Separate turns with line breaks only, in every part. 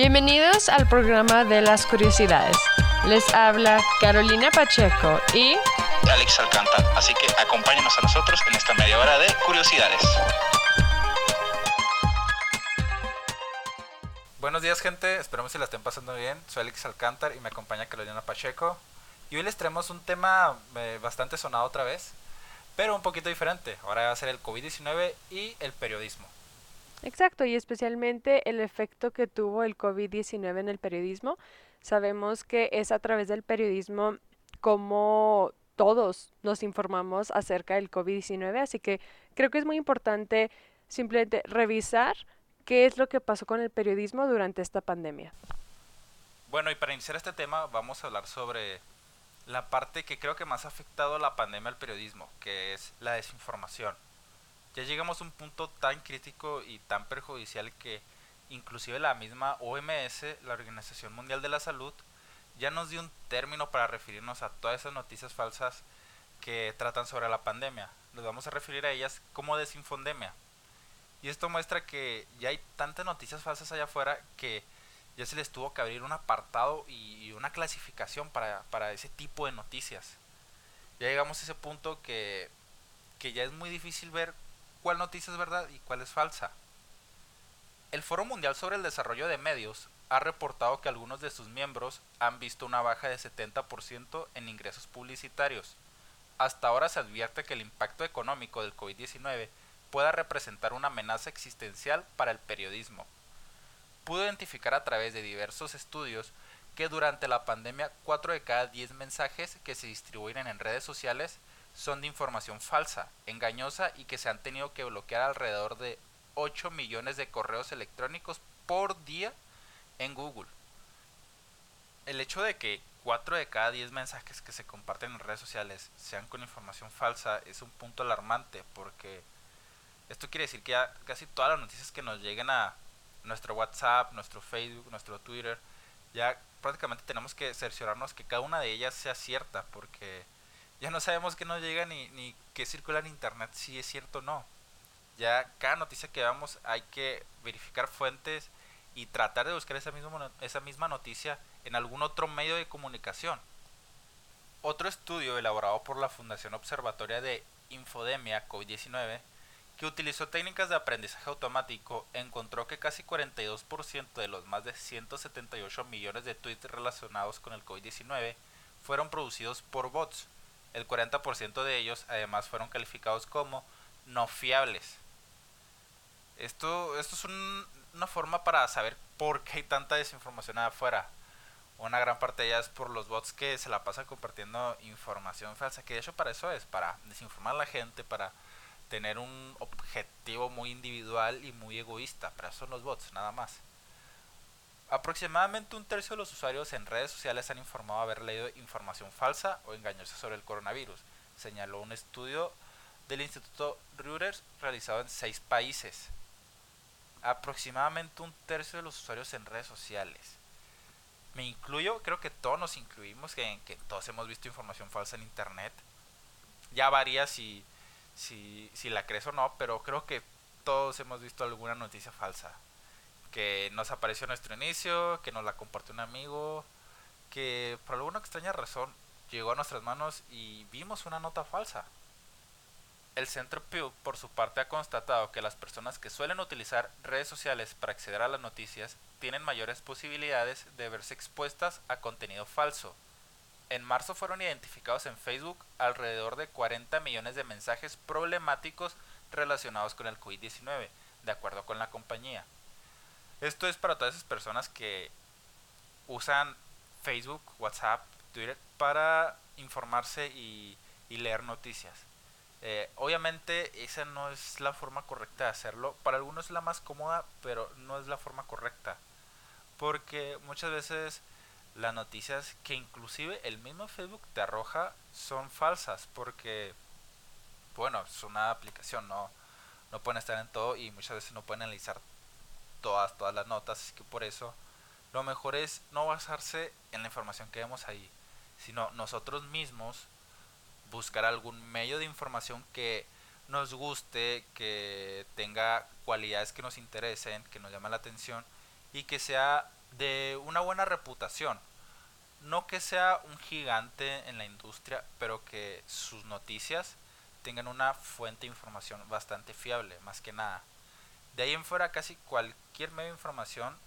Bienvenidos al programa de las curiosidades. Les habla Carolina Pacheco y
Alex Alcántara. Así que acompáñenos a nosotros en esta media hora de curiosidades.
Buenos días gente, esperamos que la estén pasando bien. Soy Alex Alcántar y me acompaña Carolina Pacheco. Y hoy les traemos un tema eh, bastante sonado otra vez, pero un poquito diferente. Ahora va a ser el COVID-19 y el periodismo.
Exacto, y especialmente el efecto que tuvo el COVID-19 en el periodismo. Sabemos que es a través del periodismo como todos nos informamos acerca del COVID-19, así que creo que es muy importante simplemente revisar qué es lo que pasó con el periodismo durante esta pandemia.
Bueno, y para iniciar este tema vamos a hablar sobre la parte que creo que más ha afectado la pandemia al periodismo, que es la desinformación ya llegamos a un punto tan crítico y tan perjudicial que inclusive la misma OMS, la Organización Mundial de la Salud, ya nos dio un término para referirnos a todas esas noticias falsas que tratan sobre la pandemia. Nos vamos a referir a ellas como desinfondemia. Y esto muestra que ya hay tantas noticias falsas allá afuera que ya se les tuvo que abrir un apartado y una clasificación para, para ese tipo de noticias. Ya llegamos a ese punto que, que ya es muy difícil ver cuál noticia es verdad y cuál es falsa. El Foro Mundial sobre el Desarrollo de Medios ha reportado que algunos de sus miembros han visto una baja de 70% en ingresos publicitarios. Hasta ahora se advierte que el impacto económico del COVID-19 pueda representar una amenaza existencial para el periodismo. Pudo identificar a través de diversos estudios que durante la pandemia 4 de cada 10 mensajes que se distribuyen en redes sociales son de información falsa, engañosa y que se han tenido que bloquear alrededor de 8 millones de correos electrónicos por día en Google. El hecho de que 4 de cada 10 mensajes que se comparten en redes sociales sean con información falsa es un punto alarmante porque esto quiere decir que ya casi todas las noticias que nos lleguen a nuestro WhatsApp, nuestro Facebook, nuestro Twitter, ya prácticamente tenemos que cerciorarnos que cada una de ellas sea cierta porque ya no sabemos qué nos llega ni, ni qué circula en internet, si es cierto o no. Ya cada noticia que vamos hay que verificar fuentes y tratar de buscar esa misma, esa misma noticia en algún otro medio de comunicación. Otro estudio elaborado por la Fundación Observatoria de Infodemia COVID-19, que utilizó técnicas de aprendizaje automático, encontró que casi 42% de los más de 178 millones de tweets relacionados con el COVID-19 fueron producidos por bots, el 40% de ellos además fueron calificados como no fiables. Esto, esto es una forma para saber por qué hay tanta desinformación afuera. Una gran parte de ella es por los bots que se la pasan compartiendo información falsa, que de hecho para eso es, para desinformar a la gente, para tener un objetivo muy individual y muy egoísta. Para eso son los bots, nada más. Aproximadamente un tercio de los usuarios en redes sociales han informado haber leído información falsa o engañosa sobre el coronavirus, señaló un estudio del Instituto Reuters realizado en seis países. Aproximadamente un tercio de los usuarios en redes sociales. Me incluyo, creo que todos nos incluimos, que, todos hemos visto información falsa en internet. Ya varía si, si, si la crees o no, pero creo que todos hemos visto alguna noticia falsa que nos apareció en nuestro inicio, que nos la compartió un amigo, que por alguna extraña razón llegó a nuestras manos y vimos una nota falsa. El Centro Pew, por su parte, ha constatado que las personas que suelen utilizar redes sociales para acceder a las noticias tienen mayores posibilidades de verse expuestas a contenido falso. En marzo fueron identificados en Facebook alrededor de 40 millones de mensajes problemáticos relacionados con el COVID-19, de acuerdo con la compañía. Esto es para todas esas personas que usan Facebook, WhatsApp, Twitter para informarse y, leer noticias. Eh, obviamente esa no es la forma correcta de hacerlo. Para algunos es la más cómoda, pero no es la forma correcta. Porque muchas veces las noticias que inclusive el mismo Facebook te arroja son falsas. Porque, bueno, es una aplicación, no, no pueden estar en todo y muchas veces no pueden analizar todas, todas las notas, así que por eso lo mejor es no basarse en la información que vemos ahí, sino nosotros mismos buscar algún medio de información que nos guste, que tenga cualidades que nos interesen, que nos llamen la atención y que sea de una buena reputación. No que sea un gigante en la industria, pero que sus noticias tengan una fuente de información bastante fiable, más que nada. De ahí en fuera casi cualquier medio de información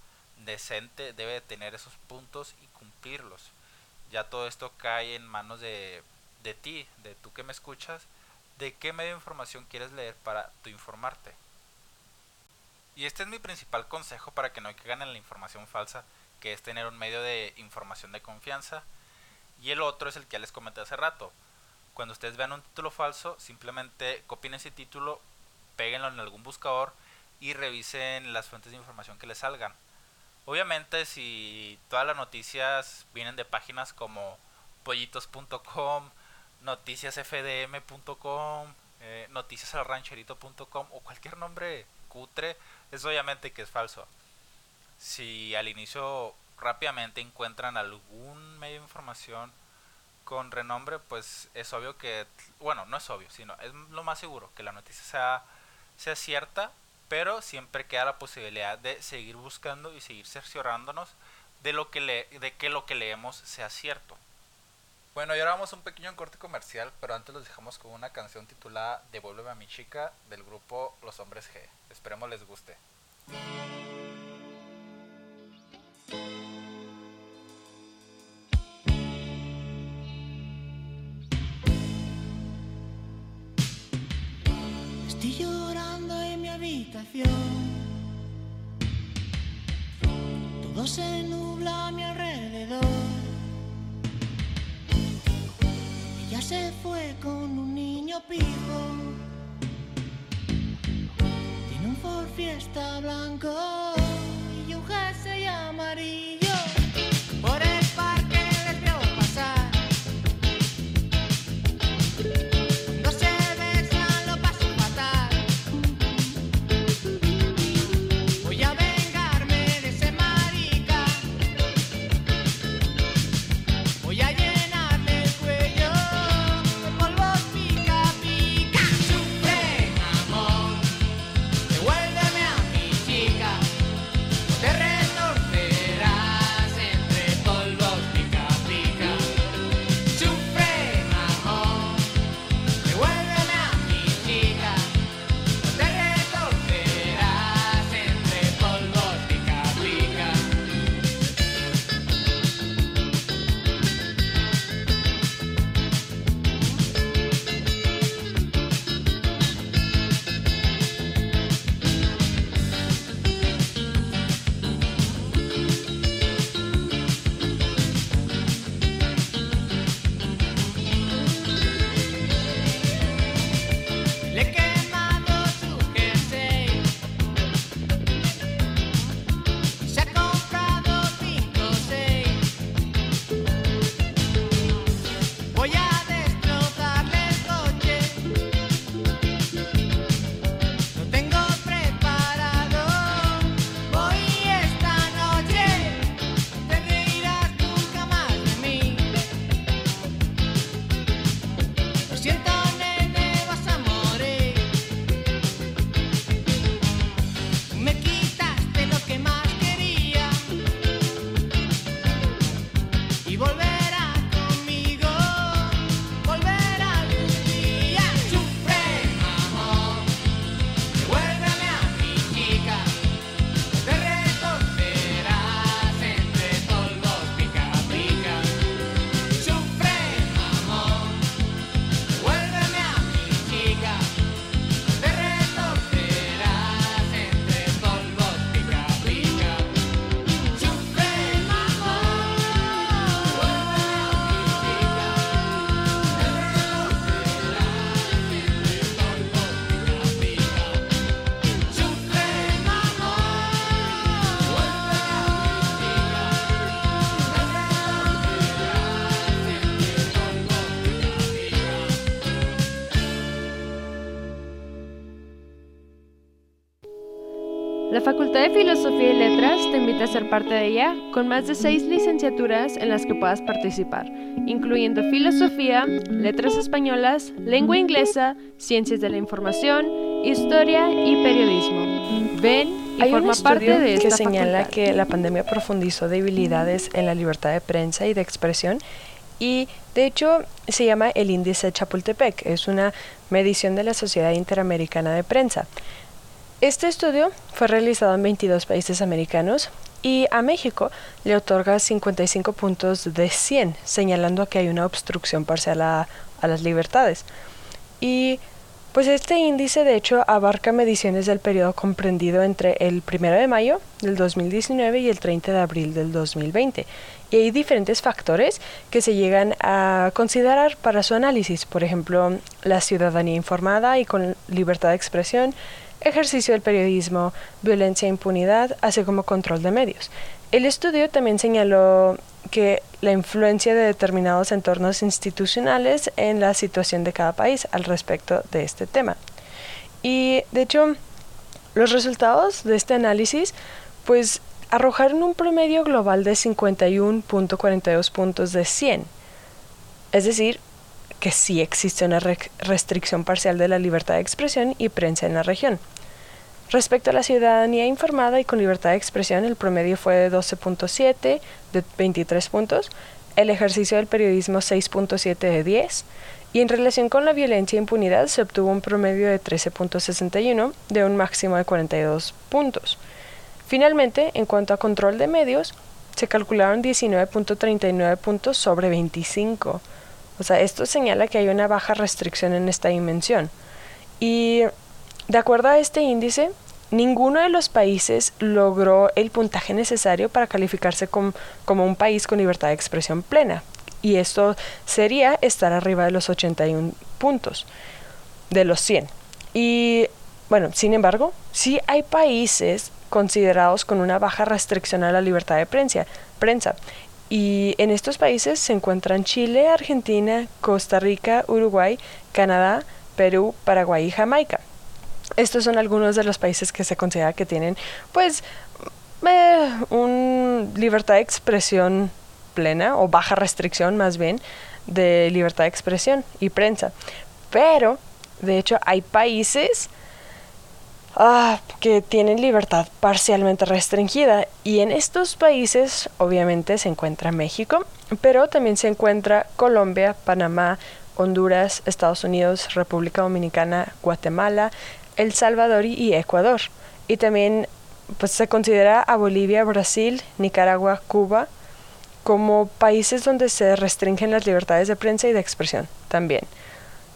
decente debe tener esos puntos y cumplirlos. Ya todo esto cae en manos de, de ti, de tú que me escuchas, de qué medio de información quieres leer para tu informarte. Y este es mi principal consejo para que no caigan en la información falsa, que es tener un medio de información de confianza. Y el otro es el que ya les comenté hace rato. Cuando ustedes vean un título falso, simplemente copien ese título, péguenlo en algún buscador y revisen las fuentes de información que les salgan. Obviamente si todas las noticias vienen de páginas como pollitos.com, noticiasfdm.com, eh, noticiasalrancherito.com o cualquier nombre cutre, es obviamente que es falso. Si al inicio rápidamente encuentran algún medio de información con renombre, pues es obvio que, bueno, no es obvio, sino es lo más seguro que la noticia sea, sea cierta, pero siempre queda la posibilidad de seguir buscando y seguir cerciorándonos de, lo que le, de que lo que leemos sea cierto. Bueno, y ahora vamos a un pequeño corte comercial, pero antes los dejamos con una canción titulada Devuélveme a mi chica del grupo Los Hombres G. Esperemos les guste.
Estoy mi habitación. Todo se nubla a mi alrededor. Ella se fue con un niño pijo. Tiene un Ford Fiesta blanco Voy a
Facultad de Filosofía y Letras te invita a ser parte de ella con más de seis licenciaturas en las que puedas participar, incluyendo Filosofía, Letras Españolas, Lengua Inglesa, Ciencias de la Información, Historia y Periodismo. Ven
y
Hay un
forma parte de
que
esta
señala
facultad.
que la pandemia profundizó debilidades en la libertad de prensa y de expresión y de hecho se llama el índice Chapultepec, es una medición de la Sociedad Interamericana de Prensa. Este estudio fue realizado en 22 países americanos y a México le otorga 55 puntos de 100, señalando que hay una obstrucción parcial a, a las libertades. Y pues este índice de hecho abarca mediciones del periodo comprendido entre el 1 de mayo del 2019 y el 30 de abril del 2020. Y hay diferentes factores que se llegan a considerar para su análisis, por ejemplo, la ciudadanía informada y con libertad de expresión, ejercicio del periodismo, violencia e impunidad, así como control de medios. El estudio también señaló que la influencia de determinados entornos institucionales en la situación de cada país al respecto de este tema. Y de hecho, los resultados de este análisis pues arrojaron un promedio global de 51.42 puntos de 100. Es decir, que sí existe una re- restricción parcial de la libertad de expresión y prensa en la región. Respecto a la ciudadanía informada y con libertad de expresión, el promedio fue de 12.7 de 23 puntos, el ejercicio del periodismo 6.7 de 10, y en relación con la violencia e impunidad se obtuvo un promedio de 13.61 de un máximo de 42 puntos. Finalmente, en cuanto a control de medios, se calcularon 19.39 puntos sobre 25. O sea, esto señala que hay una baja restricción en esta dimensión. Y de acuerdo a este índice, ninguno de los países logró el puntaje necesario para calificarse com- como un país con libertad de expresión plena. Y esto sería estar arriba de los 81 puntos, de los 100. Y bueno, sin embargo, sí hay países considerados con una baja restricción a la libertad de prensa. Y en estos países se encuentran Chile, Argentina, Costa Rica, Uruguay, Canadá, Perú, Paraguay y Jamaica. Estos son algunos de los países que se considera que tienen, pues, eh, un libertad de expresión plena o baja restricción más bien de libertad de expresión y prensa. Pero, de hecho, hay países ah, que tienen libertad parcialmente restringida y en estos países obviamente se encuentra México, pero también se encuentra Colombia, Panamá, Honduras, Estados Unidos, República Dominicana, Guatemala, El Salvador y- Ecuador. Y también pues, se considera a Bolivia, Brasil, Nicaragua, Cuba como países donde se restringen las libertades de prensa y de expresión también.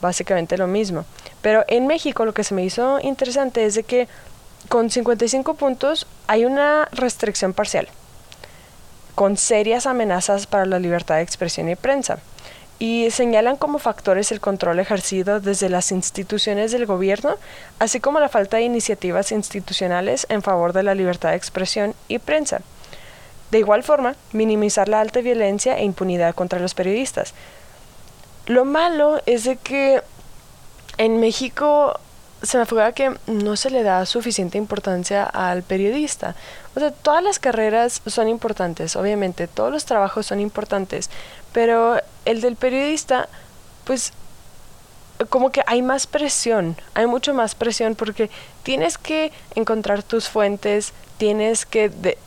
Básicamente lo mismo. Pero en México lo que se me hizo interesante es de que con 55 puntos hay una restricción parcial, con serias amenazas para la libertad de expresión y prensa. Y señalan como factores el control ejercido desde las instituciones del gobierno, así como la falta de iniciativas institucionales en favor de la libertad de expresión y prensa. De igual forma, minimizar la alta violencia e impunidad contra los periodistas. Lo malo es de que en México se me figura que no se le da suficiente importancia al periodista. O sea, todas las carreras son importantes, obviamente, todos los trabajos son importantes, pero el del periodista, pues como que hay más presión, hay mucho más presión porque tienes que encontrar tus fuentes, tienes que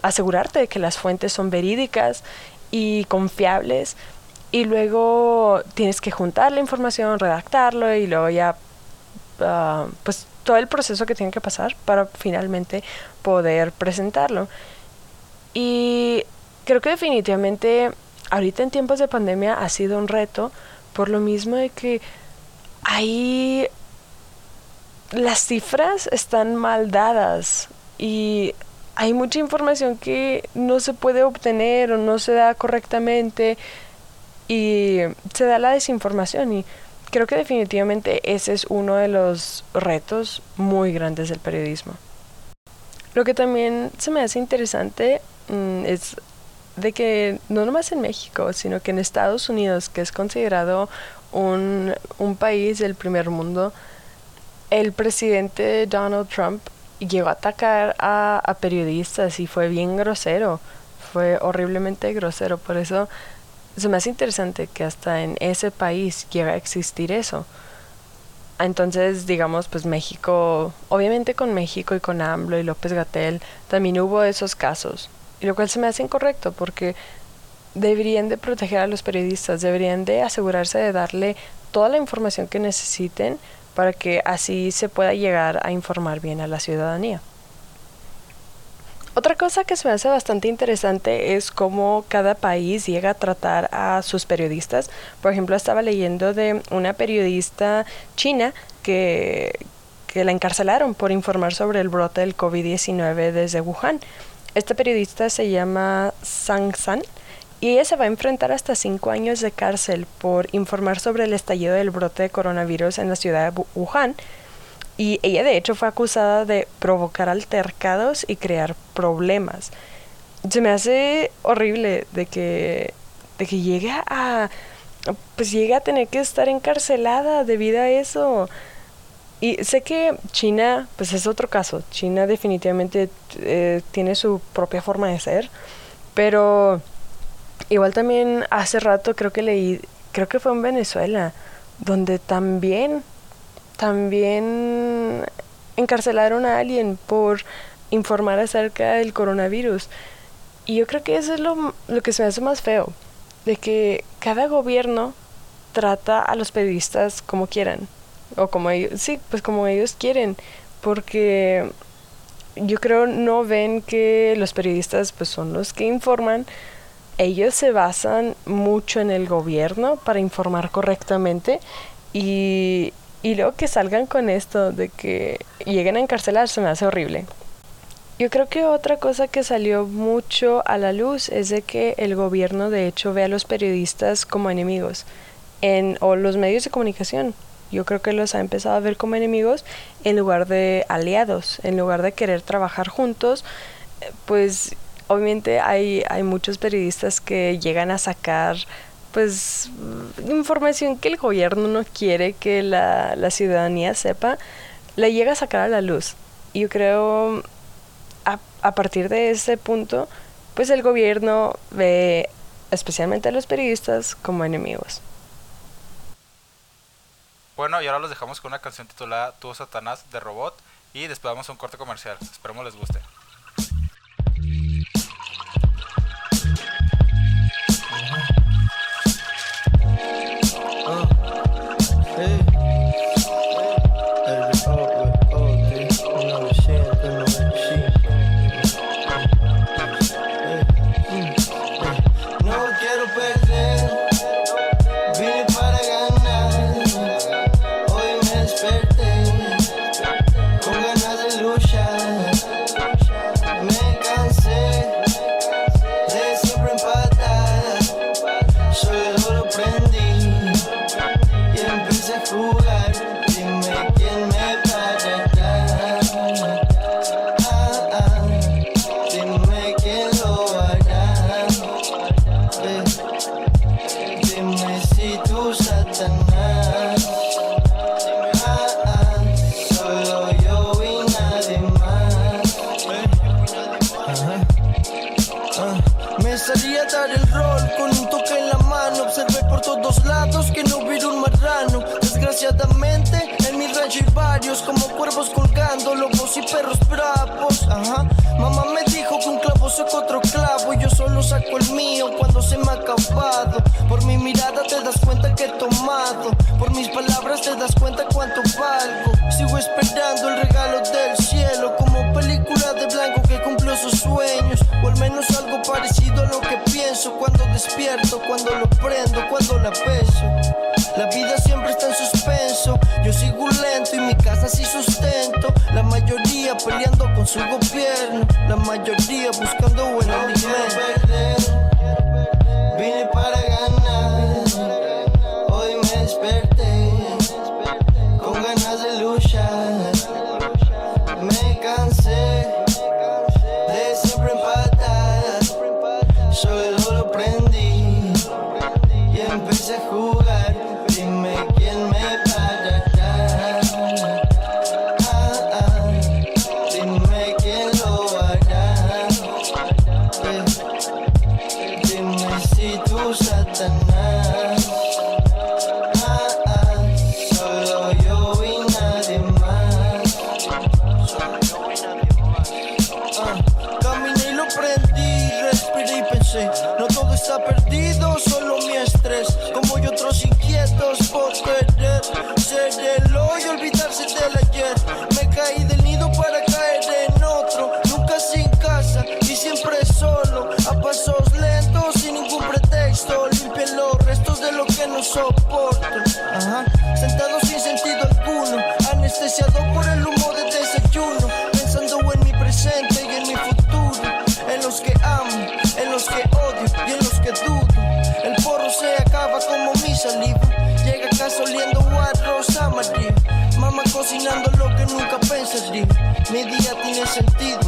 asegurarte de que las fuentes son verídicas y confiables y luego tienes que juntar la información, redactarlo y luego ya ah, pues todo el proceso que tiene que pasar para finalmente poder presentarlo. Y creo que definitivamente ahorita en tiempos de pandemia ha sido un reto por lo mismo de que ahí las cifras están mal dadas y hay mucha información que no se puede obtener o no se da correctamente y se da la desinformación y creo que definitivamente ese es uno de los retos muy grandes del periodismo. Lo que también se me hace interesante mm, es de que no nomás en México, sino que en Estados Unidos, que es considerado un, un país del primer mundo, el presidente Donald Trump llegó a atacar a, a periodistas y fue bien grosero, fue horriblemente grosero, por eso se me hace interesante que hasta en ese país llegue a existir eso. Entonces, digamos, pues México, obviamente con México y con AMLO y López Gatel, también hubo esos casos. Y lo cual se me hace incorrecto porque deberían de proteger a los periodistas, deberían de asegurarse de darle toda la información que necesiten para que así se pueda llegar a informar bien a la ciudadanía. Otra cosa que se me hace bastante interesante es cómo cada país llega a tratar a sus periodistas. Por ejemplo, estaba leyendo de una periodista china que, que la encarcelaron por informar sobre el brote del COVID-19 desde Wuhan. Esta periodista se llama Sang San y ella se va a enfrentar hasta cinco años de cárcel por informar sobre el estallido del brote de coronavirus en la ciudad de Wuhan y ella de hecho fue acusada de provocar altercados y crear problemas. Se me hace horrible de que, de que llegue a, pues llegue a tener que estar encarcelada debido a eso. Y sé que China, pues es otro caso. China definitivamente eh, tiene su propia forma de ser. Pero igual también hace rato creo que leí, creo que fue en Venezuela, donde también también encarcelaron a alguien por informar acerca del coronavirus. Y yo creo que eso es lo, lo que se me hace más feo, de que cada gobierno trata a los periodistas como quieran, o como ellos, sí, pues como ellos quieren, porque yo creo no ven que los periodistas pues son los que informan, ellos se basan mucho en el gobierno para informar correctamente y y luego que salgan con esto de que lleguen a encarcelar se me hace horrible. Yo creo que otra cosa que salió mucho a la luz es de que el gobierno de hecho ve a los periodistas como enemigos en, o los medios de comunicación. Yo creo que los ha empezado a ver como enemigos en lugar de aliados, en lugar de querer trabajar juntos, pues obviamente hay, hay muchos periodistas que llegan a sacar pues información que el gobierno no quiere que la, la ciudadanía sepa, la llega a sacar a la luz. Y yo creo, a, a partir de ese punto, pues el gobierno ve especialmente a los periodistas como enemigos.
Bueno, y ahora los dejamos con una canción titulada Tú Satanás de Robot y después vamos a un corte comercial. Esperemos les guste.
No con un toque en la mano. Observé por todos lados que no hubiera un marrano. Desgraciadamente, en mi rancho hay varios, como cuervos colgando, lobos y perros bravos. Ajá. Cuando despierto, cuando lo prendo, cuando la beso. La vida siempre está en suspenso. Yo sigo lento y mi casa sí sustento. La mayoría peleando con su gobierno. La mayoría buscando buen sucedí. Mi día tiene sentido.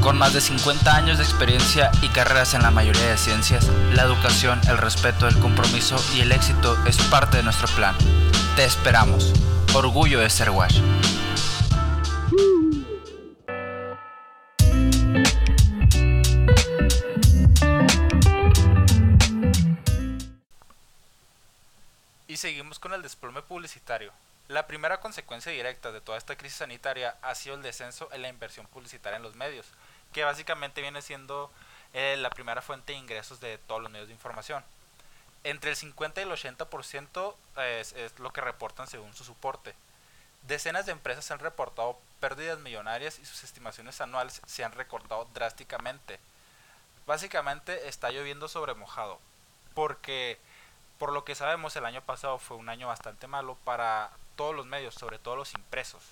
Con más
de 50 años de experiencia y carreras en la mayoría de ciencias, la educación, el respeto, el compromiso y el éxito es parte de nuestro plan. Te esperamos. Orgullo de ser WASH. Y seguimos con el desplome publicitario. La primera consecuencia directa de toda esta crisis sanitaria ha sido el descenso en la inversión publicitaria en los medios, que básicamente viene siendo eh, la primera fuente de ingresos de todos los medios de información. Entre el 50 y el 80% es, es lo que reportan según su soporte. Decenas de empresas han reportado pérdidas millonarias y sus estimaciones anuales se han recortado drásticamente. Básicamente está lloviendo sobre mojado, porque por lo que sabemos el año pasado fue un año bastante malo para todos los medios, sobre todo los impresos,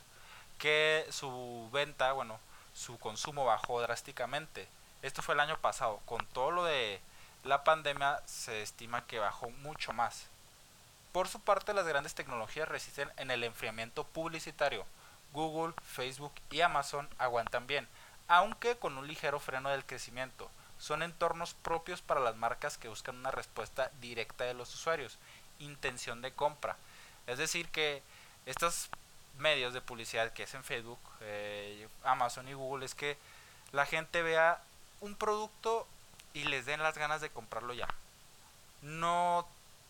que su venta, bueno, su consumo bajó drásticamente. Esto fue el año pasado, con todo lo de la pandemia se estima que bajó mucho más. Por su parte, las grandes tecnologías resisten en el enfriamiento publicitario. Google, Facebook y Amazon aguantan bien, aunque con un ligero freno del crecimiento. Son entornos propios para las marcas que buscan una respuesta directa de los usuarios, intención de compra. Es decir, que estos medios de publicidad que es en Facebook, eh, Amazon y Google es que la gente vea un producto y les den las ganas de comprarlo ya. No,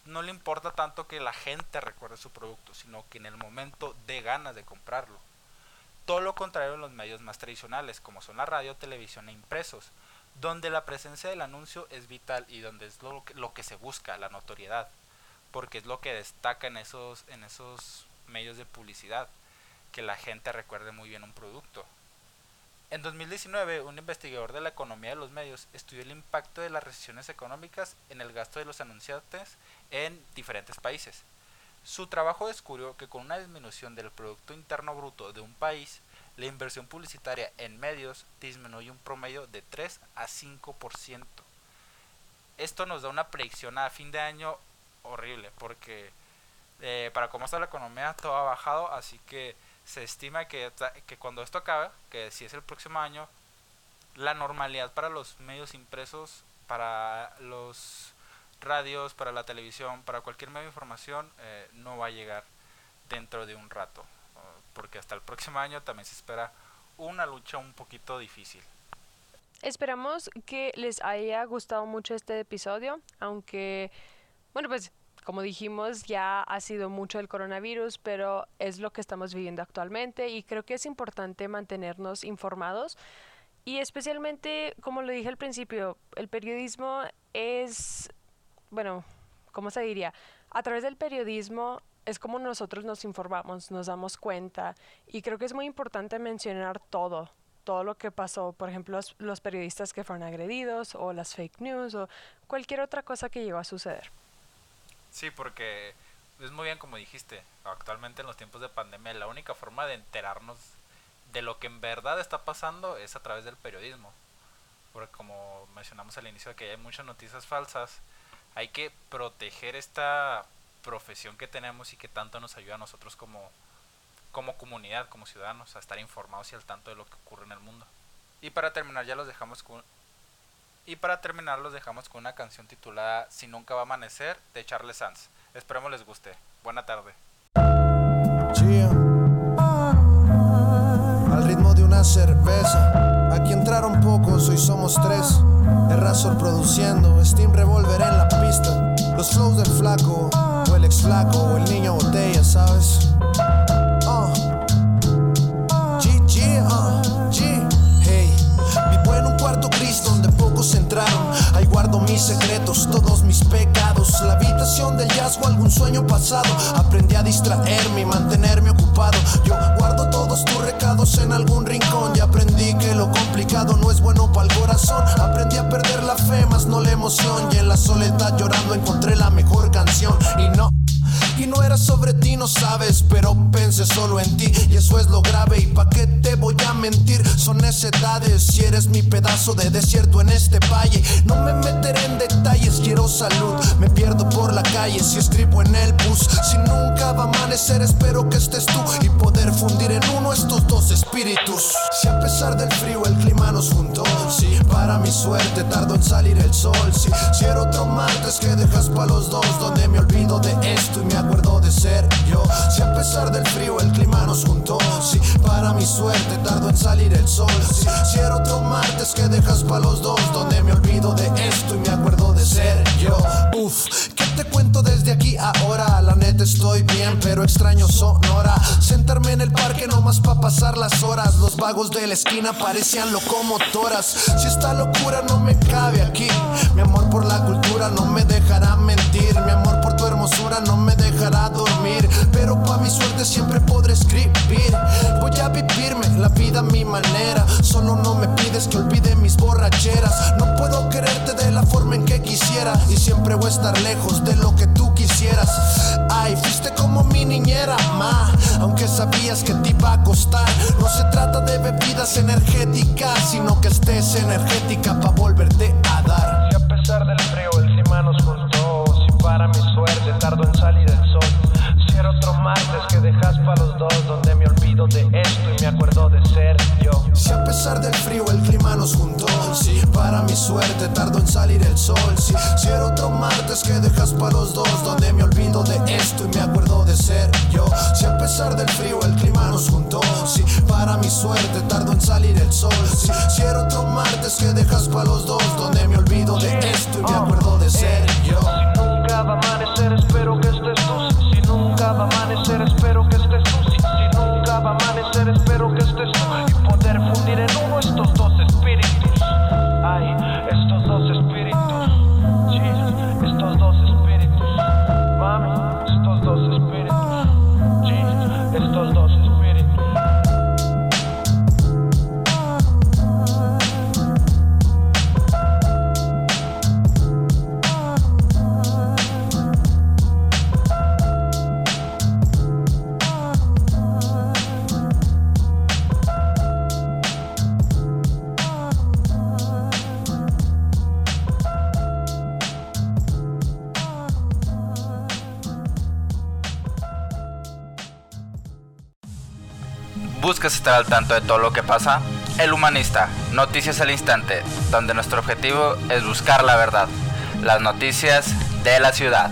no le importa tanto que la gente recuerde su producto, sino que en el momento dé ganas de comprarlo. Todo lo contrario en los medios más tradicionales, como son la radio, televisión e impresos, donde la presencia del anuncio es vital y donde es lo que, lo que se busca, la notoriedad, porque es lo que destaca en esos, en esos medios de publicidad, que la gente recuerde muy bien un producto. En 2019, un investigador de la economía de los medios estudió el impacto de las recesiones económicas en el gasto de los anunciantes en diferentes países. Su trabajo descubrió que con una disminución del Producto Interno Bruto de un país, la inversión publicitaria en medios disminuye un promedio de 3 a 5%. Esto nos da una predicción a fin de año horrible, porque eh, para cómo está la economía todo ha bajado, así que se estima que, que cuando esto acabe, que si es el próximo año, la normalidad para los medios impresos, para los radios, para la televisión, para cualquier medio de información, eh, no va a llegar dentro de un rato. Porque hasta el próximo año también se espera una lucha un poquito difícil.
Esperamos que les haya gustado mucho este episodio, aunque, bueno, pues como dijimos, ya ha sido mucho el coronavirus, pero es lo que estamos viviendo actualmente y creo que es importante mantenernos informados. Y especialmente, como lo dije al principio, el periodismo es, bueno, ¿cómo se diría? A través del periodismo es como nosotros nos informamos, nos damos cuenta y creo que es muy importante mencionar todo, todo lo que pasó, por ejemplo, los, los periodistas que fueron agredidos o las fake news o cualquier otra cosa que llegó a suceder.
Sí, porque es muy bien como dijiste, actualmente en los tiempos de pandemia la única forma de enterarnos de lo que en verdad está pasando es a través del periodismo. Porque como mencionamos al inicio que hay muchas noticias falsas, hay que proteger esta profesión que tenemos y que tanto nos ayuda a nosotros como, como comunidad, como ciudadanos, a estar informados y al tanto de lo que ocurre en el mundo. Y para terminar ya los dejamos con y para terminar los dejamos con una canción titulada Si nunca va a amanecer de Charles Sanz. Esperemos les guste. Buena tarde.
Al ritmo de una cerveza. Aquí entraron pocos, hoy somos tres. Errazor produciendo, Steam Revolver en la pista. Los flows del flaco, o el ex flaco, o el niño botella, ¿sabes? Mis secretos, todos mis pecados. La habitación del jazz algún sueño pasado. Aprendí a distraerme y mantenerme ocupado. Yo guardo todos tus recados en algún rincón. Y aprendí que lo complicado no es bueno para el corazón. Aprendí a perder la fe, más no la emoción. Y en la soledad llorando encontré la mejor canción. Y no. Y no era sobre ti, no sabes, pero pensé solo en ti. Y eso es lo grave. ¿Y pa' qué te voy a mentir? Son necedades. Si eres mi pedazo de desierto en este valle, no me meteré en detalles. Quiero salud, me pierdo por la calle. Si escribo en el bus, si nunca va a amanecer, espero que estés tú y poder fundir en uno estos dos Si a pesar del frío el clima nos juntó, sí, para mi suerte tardó en salir el sol. Sí, si era otro martes que dejas pa' los dos, donde me olvido de esto y me acuerdo de ser yo. Si a pesar del frío el clima nos juntó, sí, para mi suerte tardó en salir el sol. Sí, si era otro martes que dejas pa' los dos, donde me olvido de esto y me acuerdo de ser yo. Uf, ¿qué te cuento desde aquí ahora? La neta estoy bien, pero extraño Sonora. Sentarme en el parque nomás pa' pasar las horas. Los vagos de la esquina parecían locomotoras. Si esta locura no me cabe aquí, mi amor por la cultura no me dejará mentir. Mi amor por tu hermosura no me dejará dormir. Pero pa' mi suerte siempre podré escribir. Voy a vivirme la vida a mi manera. Solo no me pides que olvide mis borracheras. No puedo quererte de Y siempre voy a estar lejos de lo que tú quisieras. Ay, fuiste como mi niñera, ma. Aunque sabías que te iba a costar. No se trata de bebidas energéticas, sino que estés energética pa' volverte a dar. Si a pesar del frío el clima nos juntó, si para mi suerte tardó en salir el sol. Si era otro martes que dejas pa' los dos, donde me olvido de esto y me acuerdo de ser yo. Si a pesar del frío el clima nos juntó, para mi suerte tardó en salir el sol. Si era otro martes que dejas pa' los dos, donde me olvido de esto y me acuerdo de ser yo. Si a pesar del frío el clima nos juntó, sí, para mi suerte tardó en salir el sol. Si era otro martes que dejas pa' los dos, donde me olvido de esto y me acuerdo de ser yo.
Estar al tanto de todo lo que pasa? El Humanista, Noticias al Instante, donde nuestro objetivo es buscar la verdad, las noticias de la ciudad.